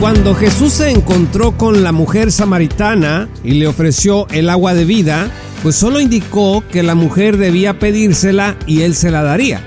Cuando Jesús se encontró con la mujer samaritana y le ofreció el agua de vida, pues solo indicó que la mujer debía pedírsela y él se la daría.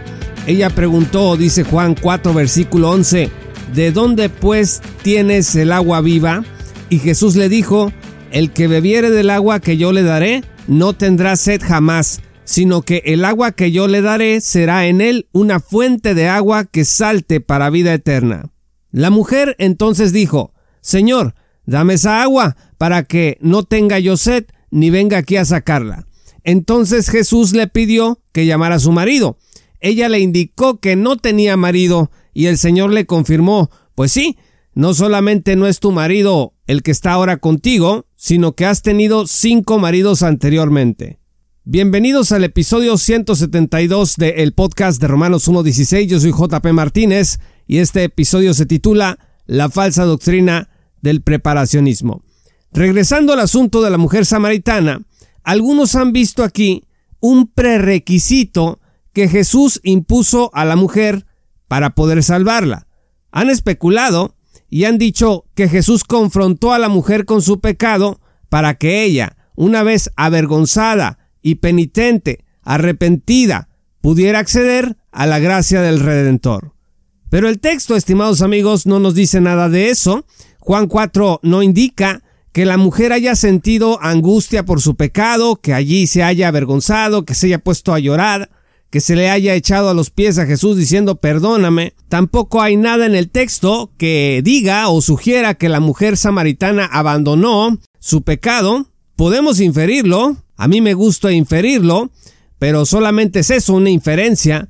Ella preguntó, dice Juan 4 versículo 11, ¿de dónde pues tienes el agua viva? Y Jesús le dijo, el que bebiere del agua que yo le daré, no tendrá sed jamás, sino que el agua que yo le daré será en él una fuente de agua que salte para vida eterna. La mujer entonces dijo, Señor, dame esa agua para que no tenga yo sed ni venga aquí a sacarla. Entonces Jesús le pidió que llamara a su marido. Ella le indicó que no tenía marido y el Señor le confirmó, pues sí, no solamente no es tu marido el que está ahora contigo, sino que has tenido cinco maridos anteriormente. Bienvenidos al episodio 172 del el podcast de Romanos 1.16. Yo soy JP Martínez y este episodio se titula La falsa doctrina del preparacionismo. Regresando al asunto de la mujer samaritana, algunos han visto aquí un prerequisito que Jesús impuso a la mujer para poder salvarla. Han especulado y han dicho que Jesús confrontó a la mujer con su pecado para que ella, una vez avergonzada y penitente, arrepentida, pudiera acceder a la gracia del Redentor. Pero el texto, estimados amigos, no nos dice nada de eso. Juan 4 no indica que la mujer haya sentido angustia por su pecado, que allí se haya avergonzado, que se haya puesto a llorar, que se le haya echado a los pies a Jesús diciendo perdóname. Tampoco hay nada en el texto que diga o sugiera que la mujer samaritana abandonó su pecado. Podemos inferirlo, a mí me gusta inferirlo, pero solamente es eso, una inferencia.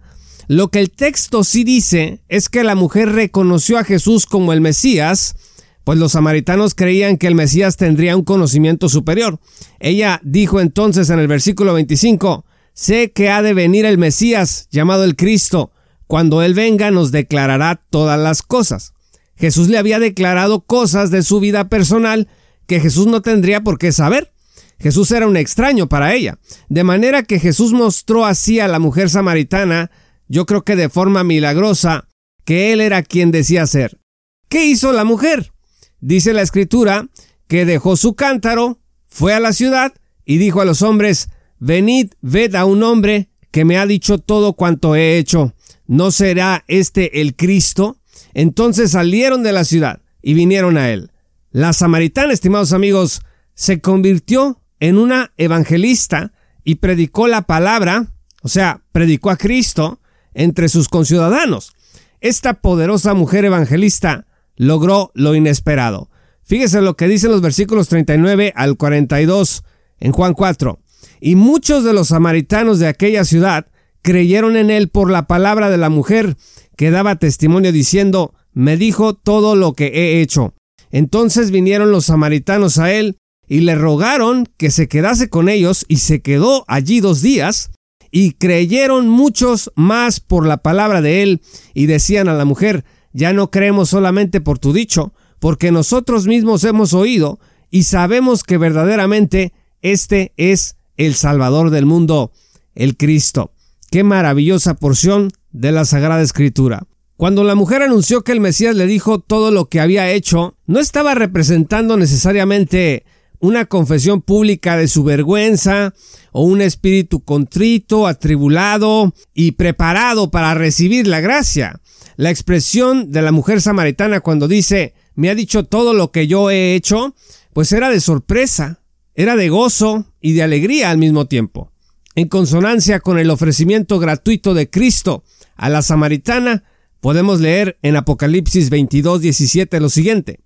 Lo que el texto sí dice es que la mujer reconoció a Jesús como el Mesías, pues los samaritanos creían que el Mesías tendría un conocimiento superior. Ella dijo entonces en el versículo 25, sé que ha de venir el Mesías, llamado el Cristo, cuando Él venga nos declarará todas las cosas. Jesús le había declarado cosas de su vida personal que Jesús no tendría por qué saber. Jesús era un extraño para ella, de manera que Jesús mostró así a la mujer samaritana yo creo que de forma milagrosa, que él era quien decía ser. ¿Qué hizo la mujer? Dice la escritura que dejó su cántaro, fue a la ciudad y dijo a los hombres, venid, ved a un hombre que me ha dicho todo cuanto he hecho. ¿No será este el Cristo? Entonces salieron de la ciudad y vinieron a él. La samaritana, estimados amigos, se convirtió en una evangelista y predicó la palabra, o sea, predicó a Cristo, entre sus conciudadanos. Esta poderosa mujer evangelista logró lo inesperado. Fíjese lo que dicen los versículos 39 al 42 en Juan 4. Y muchos de los samaritanos de aquella ciudad creyeron en él por la palabra de la mujer que daba testimonio diciendo, me dijo todo lo que he hecho. Entonces vinieron los samaritanos a él y le rogaron que se quedase con ellos y se quedó allí dos días y creyeron muchos más por la palabra de él, y decían a la mujer, ya no creemos solamente por tu dicho, porque nosotros mismos hemos oído y sabemos que verdaderamente este es el Salvador del mundo, el Cristo. Qué maravillosa porción de la Sagrada Escritura. Cuando la mujer anunció que el Mesías le dijo todo lo que había hecho, no estaba representando necesariamente una confesión pública de su vergüenza o un espíritu contrito, atribulado y preparado para recibir la gracia. La expresión de la mujer samaritana cuando dice, me ha dicho todo lo que yo he hecho, pues era de sorpresa, era de gozo y de alegría al mismo tiempo. En consonancia con el ofrecimiento gratuito de Cristo a la samaritana, podemos leer en Apocalipsis 22, 17 lo siguiente.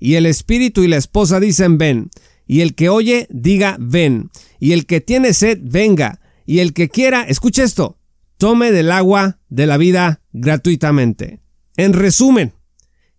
Y el espíritu y la esposa dicen, ven, y el que oye, diga ven. Y el que tiene sed, venga. Y el que quiera, escuche esto, tome del agua de la vida gratuitamente. En resumen,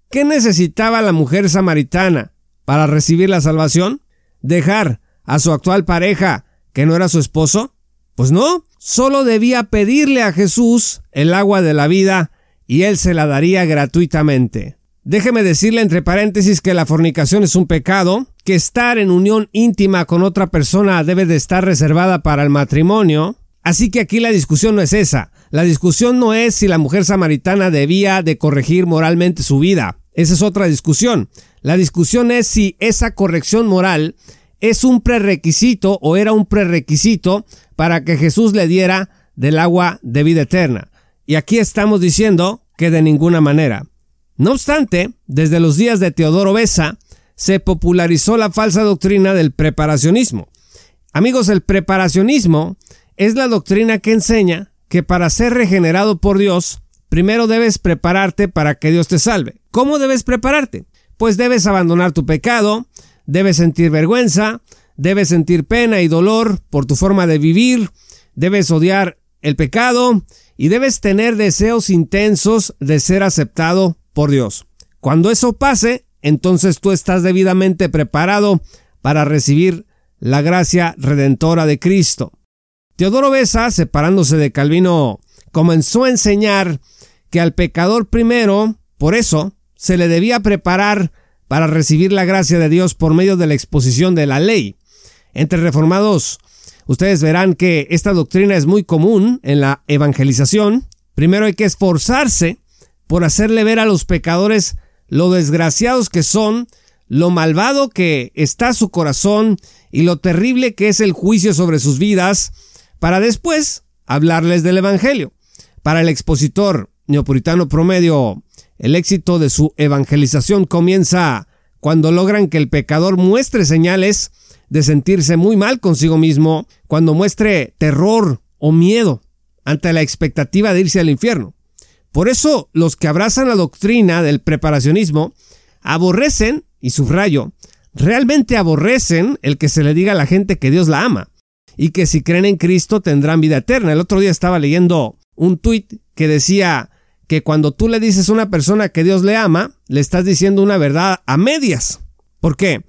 ¿qué necesitaba la mujer samaritana para recibir la salvación? ¿Dejar a su actual pareja que no era su esposo? Pues no, solo debía pedirle a Jesús el agua de la vida y él se la daría gratuitamente. Déjeme decirle entre paréntesis que la fornicación es un pecado, que estar en unión íntima con otra persona debe de estar reservada para el matrimonio. Así que aquí la discusión no es esa. La discusión no es si la mujer samaritana debía de corregir moralmente su vida. Esa es otra discusión. La discusión es si esa corrección moral es un prerequisito o era un prerequisito para que Jesús le diera del agua de vida eterna. Y aquí estamos diciendo que de ninguna manera. No obstante, desde los días de Teodoro Besa, se popularizó la falsa doctrina del preparacionismo. Amigos, el preparacionismo es la doctrina que enseña que para ser regenerado por Dios, primero debes prepararte para que Dios te salve. ¿Cómo debes prepararte? Pues debes abandonar tu pecado, debes sentir vergüenza, debes sentir pena y dolor por tu forma de vivir, debes odiar el pecado y debes tener deseos intensos de ser aceptado por Dios. Cuando eso pase, entonces tú estás debidamente preparado para recibir la gracia redentora de Cristo. Teodoro Besa, separándose de Calvino, comenzó a enseñar que al pecador primero, por eso, se le debía preparar para recibir la gracia de Dios por medio de la exposición de la ley. Entre reformados, ustedes verán que esta doctrina es muy común en la evangelización. Primero hay que esforzarse por hacerle ver a los pecadores lo desgraciados que son, lo malvado que está su corazón y lo terrible que es el juicio sobre sus vidas, para después hablarles del Evangelio. Para el expositor neopuritano promedio, el éxito de su evangelización comienza cuando logran que el pecador muestre señales de sentirse muy mal consigo mismo, cuando muestre terror o miedo ante la expectativa de irse al infierno. Por eso los que abrazan la doctrina del preparacionismo aborrecen, y subrayo, realmente aborrecen el que se le diga a la gente que Dios la ama y que si creen en Cristo tendrán vida eterna. El otro día estaba leyendo un tuit que decía que cuando tú le dices a una persona que Dios le ama, le estás diciendo una verdad a medias. ¿Por qué?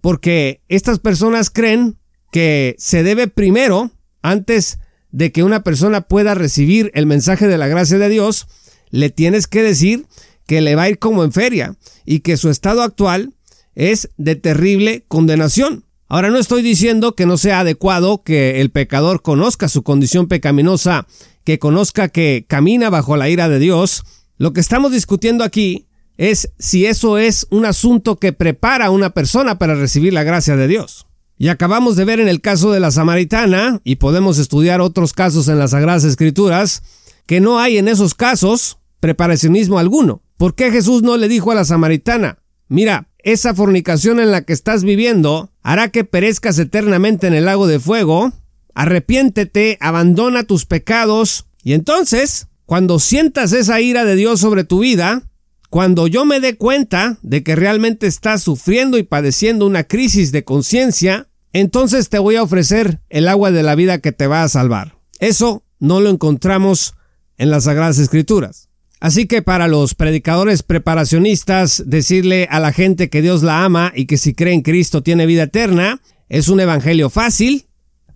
Porque estas personas creen que se debe primero, antes de que una persona pueda recibir el mensaje de la gracia de Dios, le tienes que decir que le va a ir como en feria y que su estado actual es de terrible condenación. Ahora no estoy diciendo que no sea adecuado que el pecador conozca su condición pecaminosa, que conozca que camina bajo la ira de Dios. Lo que estamos discutiendo aquí es si eso es un asunto que prepara a una persona para recibir la gracia de Dios. Y acabamos de ver en el caso de la samaritana, y podemos estudiar otros casos en las Sagradas Escrituras, que no hay en esos casos preparacionismo alguno. ¿Por qué Jesús no le dijo a la samaritana, mira, esa fornicación en la que estás viviendo hará que perezcas eternamente en el lago de fuego? Arrepiéntete, abandona tus pecados, y entonces, cuando sientas esa ira de Dios sobre tu vida, cuando yo me dé cuenta de que realmente estás sufriendo y padeciendo una crisis de conciencia, entonces te voy a ofrecer el agua de la vida que te va a salvar. Eso no lo encontramos en las Sagradas Escrituras. Así que para los predicadores preparacionistas, decirle a la gente que Dios la ama y que si cree en Cristo tiene vida eterna, es un evangelio fácil,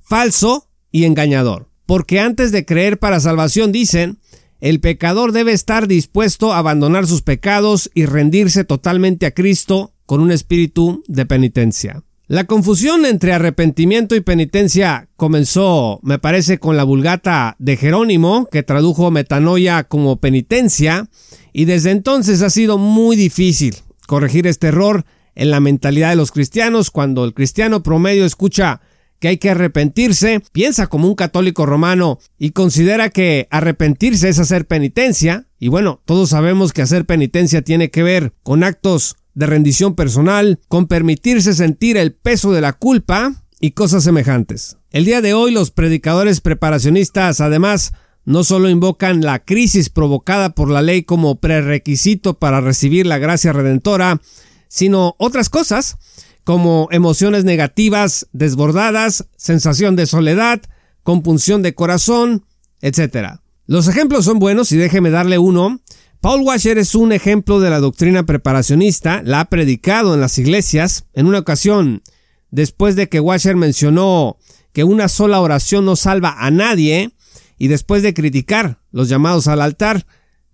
falso y engañador. Porque antes de creer para salvación dicen, el pecador debe estar dispuesto a abandonar sus pecados y rendirse totalmente a Cristo con un espíritu de penitencia. La confusión entre arrepentimiento y penitencia comenzó, me parece, con la vulgata de Jerónimo, que tradujo metanoia como penitencia, y desde entonces ha sido muy difícil corregir este error en la mentalidad de los cristianos cuando el cristiano promedio escucha que hay que arrepentirse, piensa como un católico romano y considera que arrepentirse es hacer penitencia, y bueno, todos sabemos que hacer penitencia tiene que ver con actos de rendición personal, con permitirse sentir el peso de la culpa y cosas semejantes. El día de hoy los predicadores preparacionistas además no solo invocan la crisis provocada por la ley como prerequisito para recibir la gracia redentora, sino otras cosas como emociones negativas desbordadas, sensación de soledad, compunción de corazón, etc. Los ejemplos son buenos y déjeme darle uno. Paul Washer es un ejemplo de la doctrina preparacionista, la ha predicado en las iglesias. En una ocasión, después de que Washer mencionó que una sola oración no salva a nadie, y después de criticar los llamados al altar,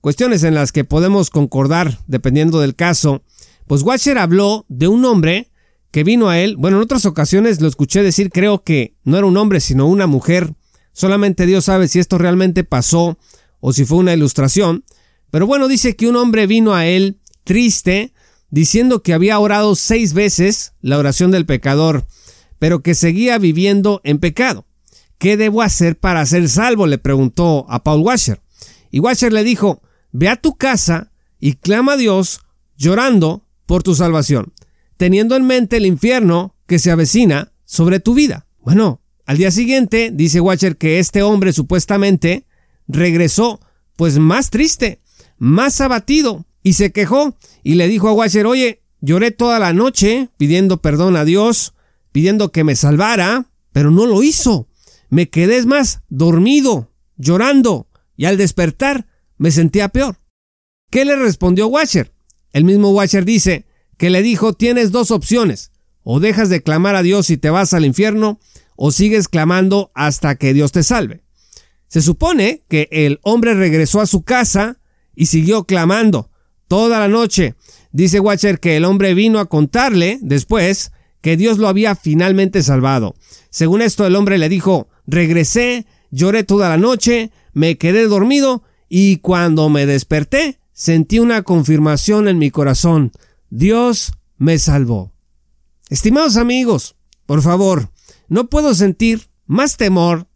cuestiones en las que podemos concordar dependiendo del caso, pues Washer habló de un hombre que vino a él, bueno, en otras ocasiones lo escuché decir, creo que no era un hombre, sino una mujer, solamente Dios sabe si esto realmente pasó o si fue una ilustración, pero bueno, dice que un hombre vino a él triste, diciendo que había orado seis veces la oración del pecador, pero que seguía viviendo en pecado. ¿Qué debo hacer para ser salvo? le preguntó a Paul Washer. Y Washer le dijo, ve a tu casa y clama a Dios llorando por tu salvación, teniendo en mente el infierno que se avecina sobre tu vida. Bueno, al día siguiente dice Washer que este hombre supuestamente regresó pues más triste, más abatido, y se quejó y le dijo a Washer, oye, lloré toda la noche pidiendo perdón a Dios, pidiendo que me salvara, pero no lo hizo. Me quedé más dormido, llorando, y al despertar me sentía peor. ¿Qué le respondió Washer? El mismo Washer dice que le dijo tienes dos opciones, o dejas de clamar a Dios y te vas al infierno, o sigues clamando hasta que Dios te salve. Se supone que el hombre regresó a su casa y siguió clamando toda la noche. Dice Watcher que el hombre vino a contarle después que Dios lo había finalmente salvado. Según esto, el hombre le dijo, regresé, lloré toda la noche, me quedé dormido y cuando me desperté sentí una confirmación en mi corazón. Dios me salvó. Estimados amigos, por favor, no puedo sentir más temor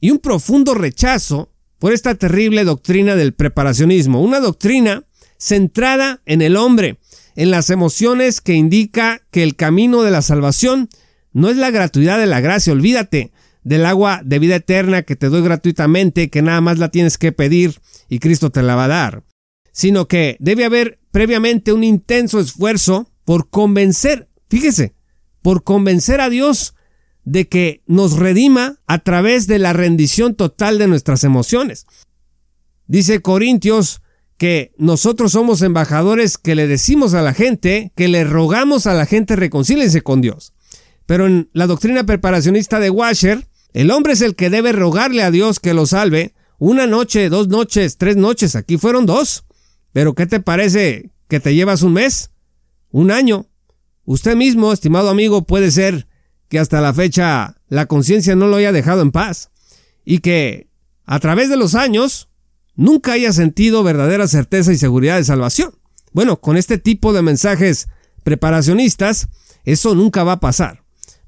y un profundo rechazo por esta terrible doctrina del preparacionismo, una doctrina centrada en el hombre, en las emociones que indica que el camino de la salvación no es la gratuidad de la gracia, olvídate, del agua de vida eterna que te doy gratuitamente, que nada más la tienes que pedir y Cristo te la va a dar, sino que debe haber previamente un intenso esfuerzo por convencer, fíjese, por convencer a Dios de que nos redima a través de la rendición total de nuestras emociones. Dice Corintios que nosotros somos embajadores que le decimos a la gente, que le rogamos a la gente reconcílense con Dios. Pero en la doctrina preparacionista de Washer, el hombre es el que debe rogarle a Dios que lo salve una noche, dos noches, tres noches. Aquí fueron dos. Pero ¿qué te parece que te llevas un mes? Un año. Usted mismo, estimado amigo, puede ser que hasta la fecha la conciencia no lo haya dejado en paz. Y que a través de los años nunca haya sentido verdadera certeza y seguridad de salvación. Bueno, con este tipo de mensajes preparacionistas, eso nunca va a pasar.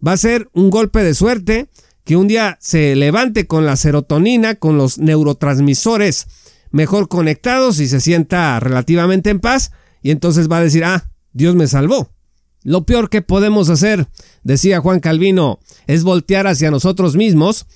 Va a ser un golpe de suerte que un día se levante con la serotonina, con los neurotransmisores mejor conectados y se sienta relativamente en paz y entonces va a decir, ah, Dios me salvó. Lo peor que podemos hacer, decía Juan Calvino, es voltear hacia nosotros mismos,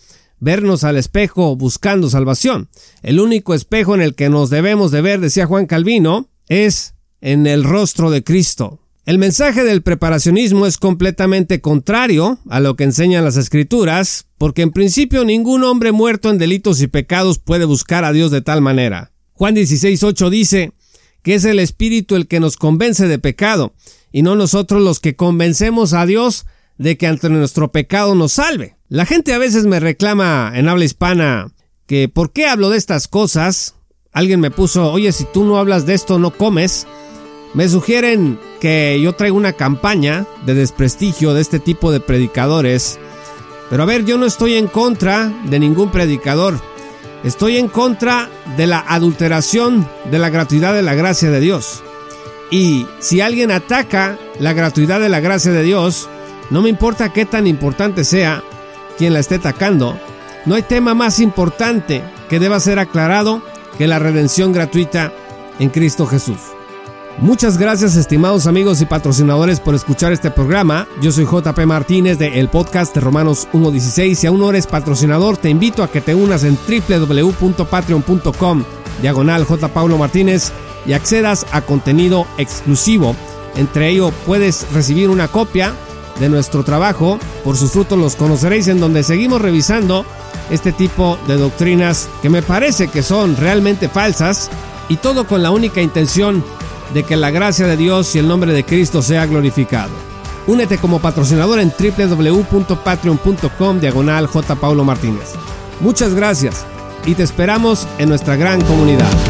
vernos al espejo buscando salvación. El único espejo en el que nos debemos de ver, decía Juan Calvino, es en el rostro de Cristo. El mensaje del preparacionismo es completamente contrario a lo que enseñan las escrituras, porque en principio ningún hombre muerto en delitos y pecados puede buscar a Dios de tal manera. Juan 16.8 dice que es el Espíritu el que nos convence de pecado, y no nosotros los que convencemos a Dios de que ante nuestro pecado nos salve. La gente a veces me reclama en habla hispana que ¿por qué hablo de estas cosas? Alguien me puso, oye, si tú no hablas de esto no comes. Me sugieren que yo traigo una campaña de desprestigio de este tipo de predicadores. Pero a ver, yo no estoy en contra de ningún predicador. Estoy en contra de la adulteración de la gratuidad de la gracia de Dios. Y si alguien ataca la gratuidad de la gracia de Dios, no me importa qué tan importante sea quien la esté atacando, no hay tema más importante que deba ser aclarado que la redención gratuita en Cristo Jesús. Muchas gracias estimados amigos y patrocinadores por escuchar este programa. Yo soy JP Martínez de el podcast de Romanos 1.16. Si aún no eres patrocinador, te invito a que te unas en www.patreon.com diagonal J. Paulo Martínez y accedas a contenido exclusivo. Entre ello puedes recibir una copia de nuestro trabajo. Por sus frutos los conoceréis en donde seguimos revisando este tipo de doctrinas que me parece que son realmente falsas y todo con la única intención de que la gracia de Dios y el nombre de Cristo sea glorificado. Únete como patrocinador en www.patreon.com diagonal J. Paulo Martínez. Muchas gracias y te esperamos en nuestra gran comunidad.